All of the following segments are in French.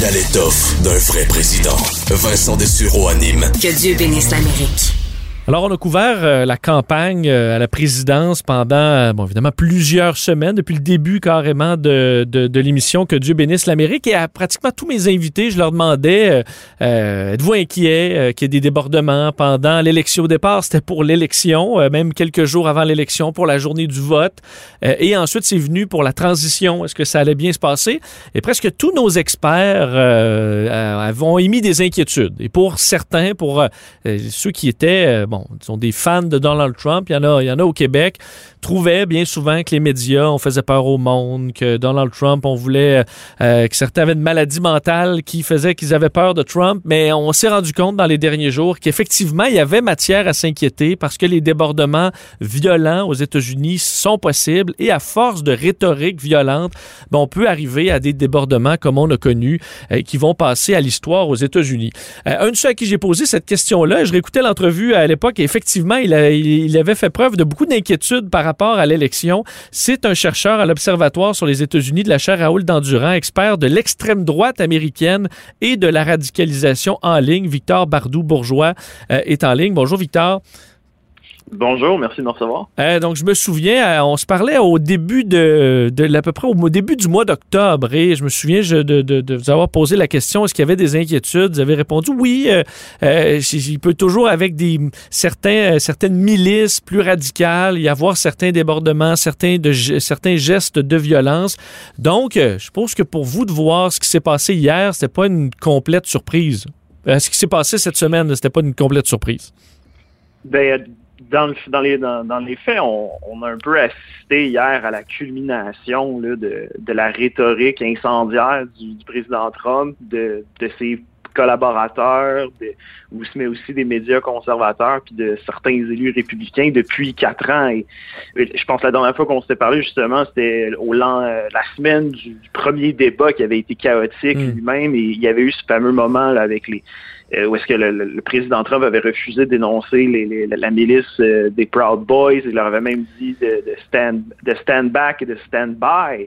Il a l'étoffe d'un vrai président. Vincent Dessureau anime. Que Dieu bénisse l'Amérique. Alors, on a couvert euh, la campagne euh, à la présidence pendant, euh, bon, évidemment, plusieurs semaines, depuis le début carrément de, de, l'émission Que Dieu bénisse l'Amérique. Et à pratiquement tous mes invités, je leur demandais êtes-vous inquiet qu'il y ait des débordements pendant l'élection? Au départ C'était pour l'élection, même quelques jours avant l'élection, pour la journée du vote. et ensuite, c'est venu pour la transition. Est-ce que ça allait bien se passer? Et presque tous nos experts avons émis des inquiétudes. Et pour certains, pour ceux qui étaient, bon, sont des fans de Donald Trump, il y en a, il y en a au Québec, trouvaient bien souvent que les médias, on faisait peur au monde, que Donald Trump, on voulait euh, que certains avaient une maladie mentale qui faisait qu'ils avaient peur de Trump, mais on s'est rendu compte dans les derniers jours qu'effectivement, il y avait matière à s'inquiéter parce que les débordements violents aux États-Unis sont possibles et à force de rhétorique violente, on peut arriver à des débordements comme on a connu euh, qui vont passer à l'histoire aux États-Unis. Euh, un de ceux à qui j'ai posé cette question-là, je réécoutais l'entrevue à l'époque et effectivement, il, il avait fait preuve de beaucoup d'inquiétude par rapport à l'élection. C'est un chercheur à l'Observatoire sur les États-Unis de la chaire Raoul Dandurand, expert de l'extrême droite américaine et de la radicalisation en ligne. Victor Bardou-Bourgeois euh, est en ligne. Bonjour, Victor. Bonjour, merci de me recevoir. Euh, donc, je me souviens, euh, on se parlait au début de, de à peu près au début du mois d'octobre et je me souviens de, vous avoir posé la question est-ce qu'il y avait des inquiétudes? Vous avez répondu oui. Euh, il peut toujours, avec des certains, certaines milices plus radicales, y avoir certains débordements, certains, de, certains gestes de violence. Donc, je pense que pour vous de voir ce qui s'est passé hier, c'était pas une complète surprise. ce qui s'est passé cette semaine, c'était pas une complète surprise. Ben, dans, dans, les, dans, les faits, on, a un peu assisté hier à la culmination de, de, la rhétorique incendiaire du, président Trump, de, de ses collaborateurs, de, mais aussi des médias conservateurs, puis de certains élus républicains depuis quatre ans. Et, je pense que la dernière fois qu'on s'était parlé, justement, c'était au la semaine du, premier débat qui avait été chaotique hmm. lui-même, et il y avait eu ce fameux moment là, avec les euh, où est-ce que le, président Trump avait refusé dénoncer la milice euh, des Proud Boys. Il leur avait même dit de, stand, de stand back et de stand by.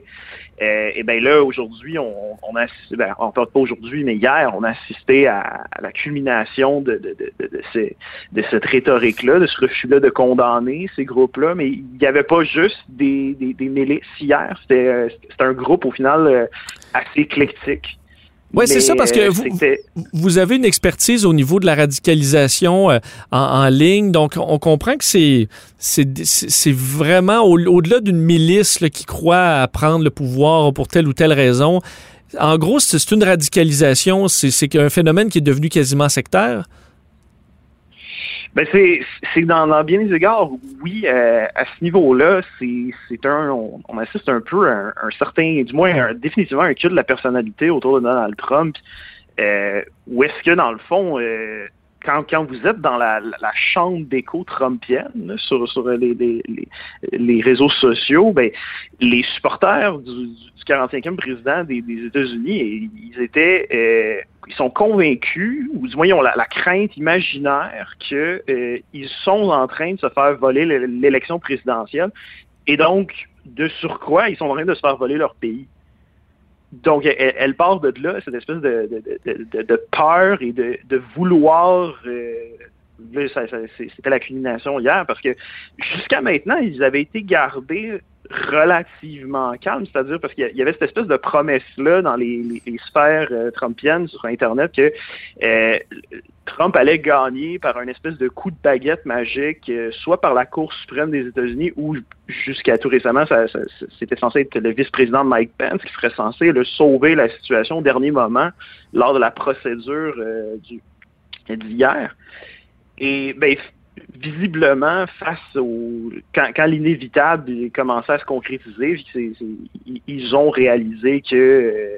Euh, et bien là, aujourd'hui, on, on, a ben, pas aujourd'hui, mais hier, on a assisté à, la culmination de, cette rhétorique-là, de ce refus-là de condamner ces groupes-là. Mais il n'y avait pas juste des, milices hier, c'était un groupe au final assez éclectique. Oui, c'est ça, parce que vous, vous avez une expertise au niveau de la radicalisation euh, en, ligne, donc on comprend que c'est c'est vraiment au-delà d'une milice qui croit à prendre le pouvoir pour telle ou telle raison. En gros, c'est une radicalisation, c'est un phénomène qui est devenu quasiment sectaire. Ben c'est dans, bien des égards, oui, euh, à ce niveau-là, c'est un on, assiste un peu à un, certain, du moins définitivement un culte de la personnalité autour de Donald Trump. Euh, où est-ce que dans le fond, euh, quand, vous êtes dans la, chambre d'écho trumpienne sur, les, réseaux sociaux, ben, les supporters du, du 45e président des, des États-Unis, ils étaient euh, ils sont convaincus, ou du moins ils ont la, crainte imaginaire qu'ils euh, sont en train de se faire voler l'élection présidentielle. Et donc, de surcroît, ils sont en train de se faire voler leur pays. Donc, elle, part de là, cette espèce de, de, peur et de, vouloir... Euh, c'était la culmination hier, parce que jusqu'à maintenant, ils avaient été gardés relativement calmes, c'est-à-dire parce qu'il y avait cette espèce de promesse-là dans les, sphères euh, trumpiennes sur Internet que euh, Trump allait gagner par un espèce de coup de baguette magique, euh, soit par la Cour suprême des États-Unis ou jusqu'à tout récemment, c'était censé être le vice-président Mike Pence qui serait censé le sauver la situation au dernier moment lors de la procédure du d'hier. Et ben, visiblement, face au quand, quand l'inévitable commençait à se concrétiser, ils ont réalisé que euh,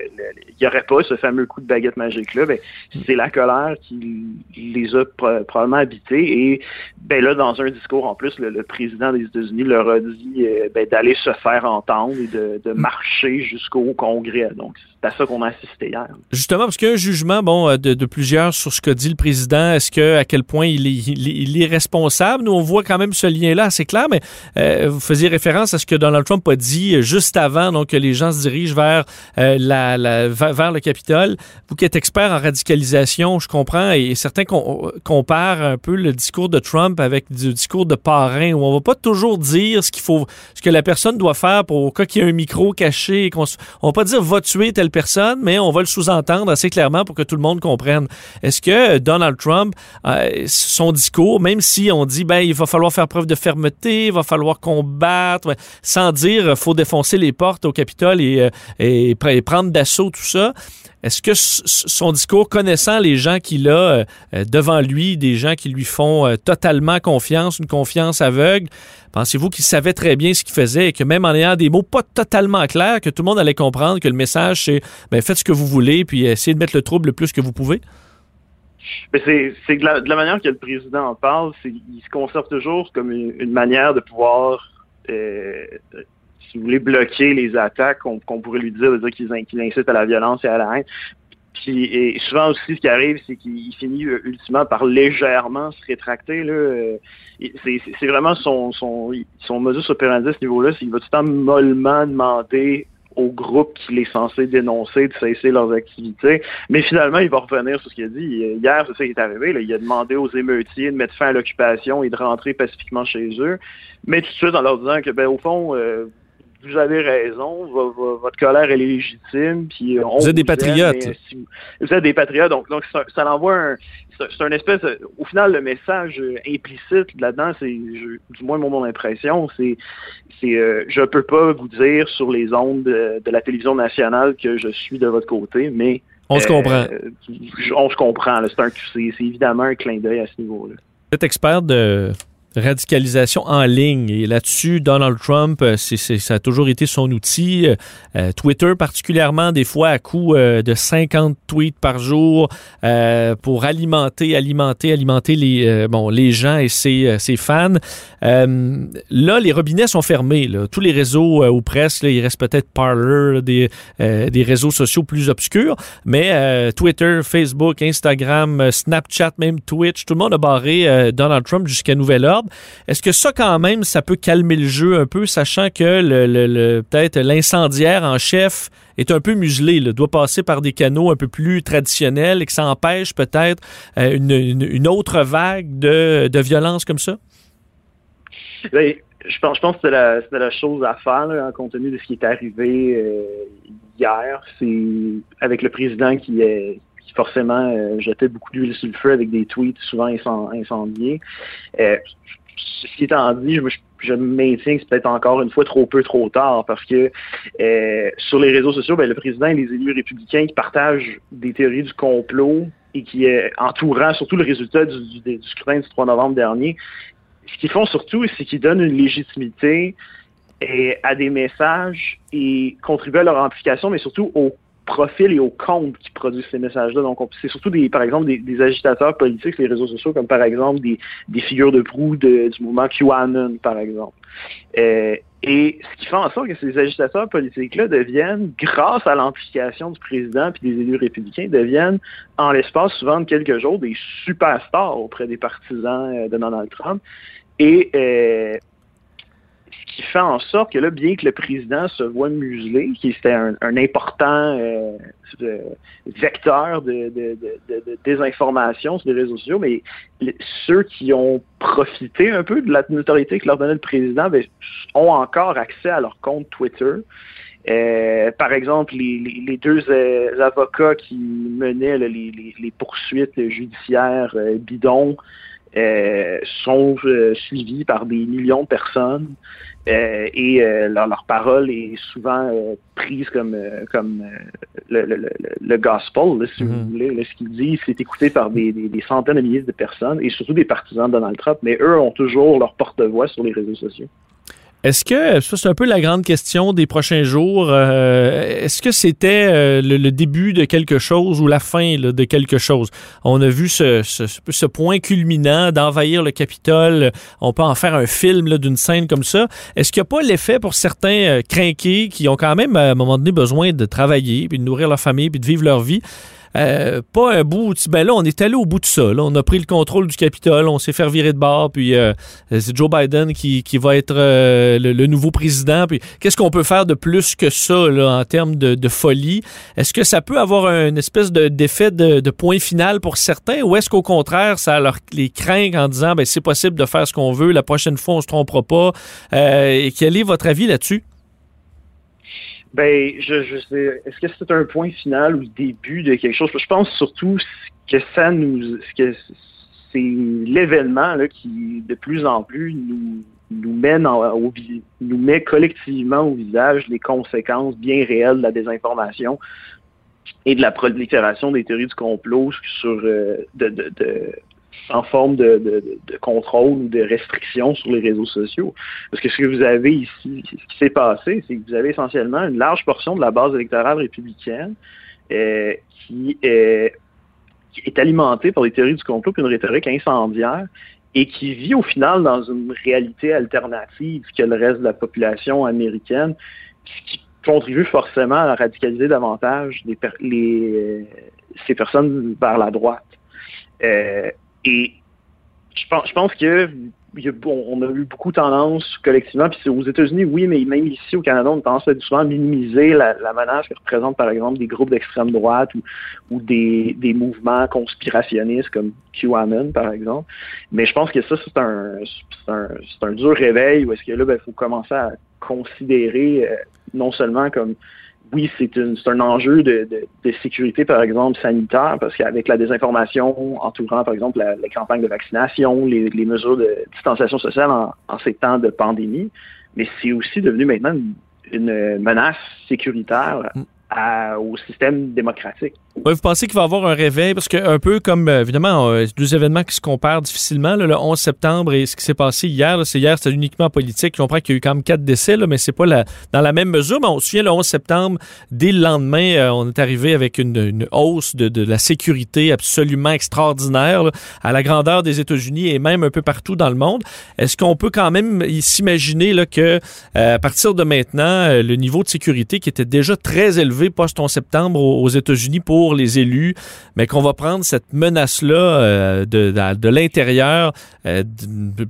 il n'y aurait pas ce fameux coup de baguette magique-là. Ben, c'est la colère qui les a probablement habités. Et ben là, dans un discours en plus, le, président des États-Unis leur a dit euh, ben, d'aller se faire entendre et de, de marcher jusqu'au Congrès. Donc, c'est à ça qu'on a assisté hier. Justement, parce qu'il y a un jugement bon, euh, de, plusieurs sur ce qu'a dit le président. Est-ce que à quel point il est, il, est, Nous, on voit quand même ce lien-là assez clair, mais euh, vous faisiez référence à ce que Donald Trump a dit juste avant donc, que les gens se dirigent vers, euh, la, vers le Capitole. Vous qui êtes expert en radicalisation, je comprends, et certains comparent un peu le discours de Trump avec du discours de parrain, où on va pas toujours dire ce qu'il faut, ce que la personne doit faire pour qu'il y ait un micro caché. Qu'on, on va pas dire va tuer telle personne, mais on va le sous-entendre assez clairement pour que tout le monde comprenne. Est-ce que Donald Trump, euh, son discours, même si on dit ben il va falloir faire preuve de fermeté, il va falloir combattre, sans dire faut défoncer les portes au Capitole et, euh, prendre d'assaut tout ça, est-ce que son discours, connaissant les gens qu'il a euh, euh, devant lui, des gens qui lui font euh, totalement confiance, une confiance aveugle, pensez-vous qu'il savait très bien ce qu'il faisait et que même en ayant des mots pas totalement clairs, que tout le monde allait comprendre que le message c'est ben, faites ce que vous voulez puis essayez de mettre le trouble le plus que vous pouvez? C'est de la, manière que le président en parle, il se conserve toujours comme une, manière de pouvoir si vous voulez, bloquer les attaques qu'on pourrait lui dire, de dire qu'ils incitent à la violence et à la haine. Et souvent aussi, ce qui arrive, c'est qu'il finit euh, ultimement par légèrement se rétracter. Euh, c'est vraiment son, son, son modus operandi à ce niveau-là, c'est qu'il va tout le temps mollement demander au groupe qu'il est censé dénoncer de cesser leurs activités. Mais finalement, il va revenir sur ce qu'il a dit. Hier, c'est ça qui est arrivé. Là. Il a demandé aux émeutiers de mettre fin à l'occupation et de rentrer pacifiquement chez eux. Mais tout de suite, en leur disant que, ben, au fond, euh, vous avez raison, votre colère est légitime. Puis on vous êtes des patriotes. vous, êtes des patriotes, donc, donc ça, ça l'envoie un. C'est un espèce. Au final, le message implicite là-dedans, c'est, du moins mon, impression, c'est, c'est, euh, je peux pas vous dire sur les ondes de, la télévision nationale que je suis de votre côté, mais on se comprend. Euh, on se comprend. C'est, évidemment un clin d'œil à ce niveau-là. Vous êtes expert de radicalisation en ligne. Et là-dessus, Donald Trump, euh, ça a toujours été son outil. Euh, euh, Twitter particulièrement, des fois à coup de 50 tweets par jour pour alimenter, alimenter, alimenter les, bon, les gens et ses, ses fans. là, les robinets sont fermés. Tous les réseaux ou presque, il reste peut-être Parler, des, des réseaux sociaux plus obscurs. Mais Twitter, Facebook, Instagram, Snapchat, même Twitch, tout le monde a barré Donald Trump jusqu'à nouvel ordre. Est-ce que ça, quand même, ça peut calmer le jeu un peu, sachant que peut-être l'incendiaire en chef est un peu muselé, doit passer par des canaux un peu plus traditionnels et que ça empêche peut-être euh, une, autre vague de, violence comme ça? Ben, je pense, je pense que la, la, chose à faire en compte tenu de ce qui est arrivé euh, hier. C'est avec le président qui est qui forcément euh, jetait beaucoup d'huile sur le feu avec des tweets souvent incendiés. Euh, ce qui étant dit, je, je maintiens que c'est peut-être encore une fois trop peu, trop tard, parce que euh, sur les réseaux sociaux, ben, le président et les élus républicains qui partagent des théories du complot et qui, est entourant surtout le résultat du, scrutin du 3 novembre dernier, ce qu'ils font surtout, c'est qu'ils donnent une légitimité à des messages et contribuent à leur amplification, mais surtout au profils et aux comptes qui produisent ces messages-là. Donc, c'est surtout des, par exemple, des, agitateurs politiques sur les réseaux sociaux, comme par exemple des, figures de proue du mouvement QAnon, par exemple. Euh, et ce qui fait en sorte que ces agitateurs politiques-là deviennent, grâce à l'amplification du président et des élus républicains, deviennent, en l'espace souvent de quelques jours, des superstars auprès des partisans euh, de Donald Trump. Et euh, qui fait en sorte que là, bien que le président se voit muselé, qui était un, important euh, vecteur de, désinformation sur les réseaux sociaux, mais ceux qui ont profité un peu de la notoriété que leur donnait le président ben, ont encore accès à leur compte Twitter. Euh, par exemple, les, deux euh, avocats qui menaient les, poursuites judiciaires bidons sont suivis par des millions de personnes. Euh, et euh, leur, parole est souvent euh, prise comme, comme le, gospel, si vous mhm. voulez. ce qu'ils disent, c'est écouté par des, centaines de milliers de personnes et surtout des partisans de Donald Trump, mais eux ont toujours leur porte-voix sur les réseaux sociaux. Est-ce que, ça c'est un peu la grande question des prochains jours, euh, est-ce que c'était euh, le, début de quelque chose ou la fin de quelque chose? On a vu ce, point culminant d'envahir le Capitole. On peut en faire un film d'une scène comme ça. Est-ce qu'il n'y a pas l'effet pour certains crinqués qui ont quand même à un moment donné besoin de travailler, puis de nourrir leur famille, puis de vivre leur vie? Euh, pas un bout. Ben là, on est allé au bout de ça. On a pris le contrôle du Capitole, on s'est fait virer de bord, puis euh, c'est Joe Biden qui, qui va être euh, le, nouveau président. Puis qu'est-ce qu'on peut faire de plus que ça là, en termes de, de folie? Est-ce que ça peut avoir une espèce d'effet de, de, point final pour certains, ou est-ce qu'au contraire, ça leur les craint en disant ben c'est possible de faire ce qu'on veut, la prochaine fois on se trompera pas? et quel est votre avis là-dessus? Ben, je, je sais. Est-ce que c'est un point final ou le début de quelque chose? Je pense surtout que ça nous. que c'est l'événement qui, de plus en plus, nous, nous, mène nous met collectivement au visage les conséquences bien réelles de la désinformation et de la prolifération des théories du complot sur euh, de, en forme de, contrôle ou de restriction sur les réseaux sociaux. Parce que ce que vous avez ici, ce qui s'est passé, c'est que vous avez essentiellement une large portion de la base électorale républicaine euh, qui, est, alimentée par des théories du complot et une rhétorique incendiaire et qui vit au final dans une réalité alternative que le reste de la population américaine, qui contribue forcément à radicaliser davantage les, ces personnes vers la droite. Euh, et je pense, je pense que on a eu beaucoup tendance collectivement, puis aux États-Unis, oui, mais même ici au Canada, on a tendance à souvent minimiser la, menace que représentent par exemple des groupes d'extrême droite ou, des, mouvements conspirationnistes comme QAnon, par exemple. Mais je pense que ça, c'est un, dur réveil où est-ce que là, il ben, faut commencer à considérer euh, non seulement comme oui, c'est un enjeu de, sécurité, par exemple, sanitaire, parce qu'avec la désinformation entourant, par exemple, la, les campagnes de vaccination, les, mesures de distanciation sociale en, ces temps de pandémie, mais c'est aussi devenu maintenant une menace sécuritaire au système démocratique. vous pensez qu'il va y avoir un réveil? Parce que un peu comme, euh, évidemment, euh, deux événements qui se comparent difficilement, le 11 septembre et ce qui s'est passé hier, c'est hier, c'était uniquement politique. Je comprends qu'il y a eu quand même quatre décès, là, mais c'est pas dans la même mesure. On se souvient, le 11 septembre, dès le lendemain, euh, on est arrivé avec une, hausse de, la sécurité absolument extraordinaire à la grandeur des États-Unis et même un peu partout dans le monde. Est-ce qu'on peut quand même s'imaginer que à partir de maintenant, le niveau de sécurité qui était déjà très élevé post-11 septembre aux, États-Unis pour les élus, mais qu'on va prendre cette menace-là euh, de, de, l'intérieur euh,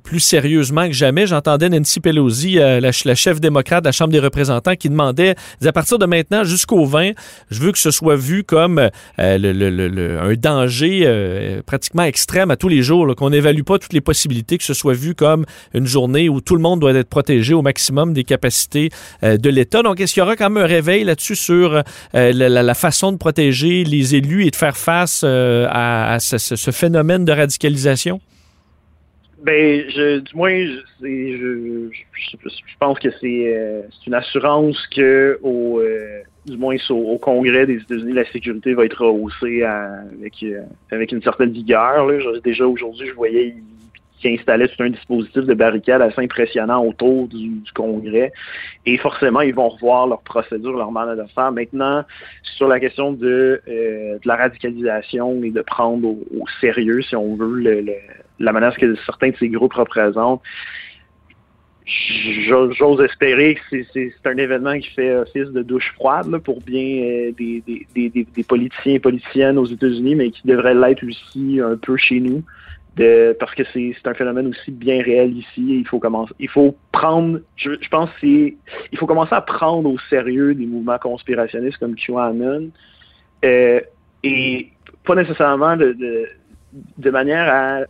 plus sérieusement que jamais. J'entendais Nancy Pelosi, euh, la, chef démocrate de la Chambre des représentants, qui demandait, à partir de maintenant jusqu'au 20, je veux que ce soit vu comme le, un danger pratiquement extrême à tous les jours, qu'on n'évalue pas toutes les possibilités, que ce soit vu comme une journée où tout le monde doit être protégé au maximum des capacités de l'État. Donc, est-ce qu'il y aura quand même un réveil là-dessus sur euh, la, façon de protéger les élus et de faire face euh, à, ce, phénomène de radicalisation? Ben, du moins, je, pense que euh, c'est une assurance que au, du moins au, Congrès des États-Unis, la sécurité va être rehaussée avec, avec une certaine vigueur. Déjà aujourd'hui, je voyais qui installait tout un dispositif de barricade assez impressionnant autour du, Congrès. Et forcément, ils vont revoir leur procédure, leur manière de faire. Maintenant, sur la question de, euh, la radicalisation et de prendre au, sérieux, si on veut, la menace que certains de ces groupes représentent, J'ose espérer que c'est un événement qui fait office de douche froide pour bien euh, des, des, politiciens et politiciennes aux États-Unis, mais qui devrait l'être aussi un peu chez nous parce que c'est un phénomène aussi bien réel ici. il faut commencer, il faut prendre, je, pense c'est, il faut commencer à prendre au sérieux des mouvements conspirationnistes comme QAnon euh, et pas nécessairement de, de, manière à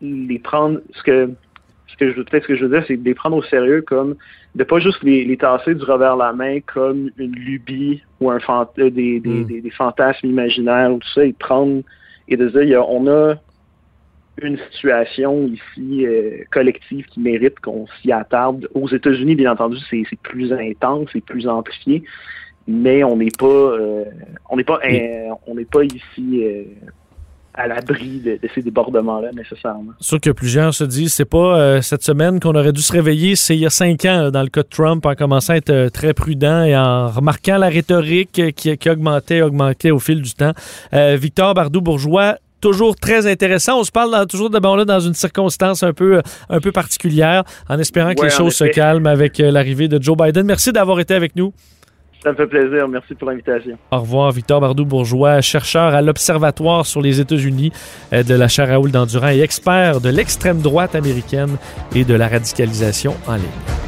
les prendre, ce que ce que je peut-être ce que je veux dire, c'est de les prendre au sérieux comme de pas juste les, les tasser du revers de la main comme une lubie ou un euh, des, hmm. des, des, fantasmes imaginaires ou tout ça, et de prendre et de dire on a une situation ici euh, collective qui mérite qu'on s'y attarde. Aux États-Unis, bien entendu, c'est plus intense, c'est plus amplifié, mais on n'est pas, euh, on n'est pas, on n'est pas ici. Euh, à l'abri de, de, ces débordements-là nécessairement. Sûr que plusieurs se disent c'est pas euh, cette semaine qu'on aurait dû se réveiller, c'est il y a cinq ans dans le cas de Trump en commençant à être euh, très prudent et en remarquant la rhétorique qui, qui augmentait, augmentait au fil du temps. Euh, Victor Bardou-Bourgeois, toujours très intéressant. On se parle dans, toujours de bon là dans une circonstance un peu, un peu particulière, en espérant que les choses se calment avec euh, l'arrivée de Joe Biden. Merci d'avoir été avec nous. Ça me fait plaisir. Merci pour l'invitation. Au revoir, Victor Bardou-Bourgeois, chercheur à l'Observatoire sur les États-Unis euh, de la chaire Raoul Dandurand et expert de l'extrême droite américaine et de la radicalisation en ligne.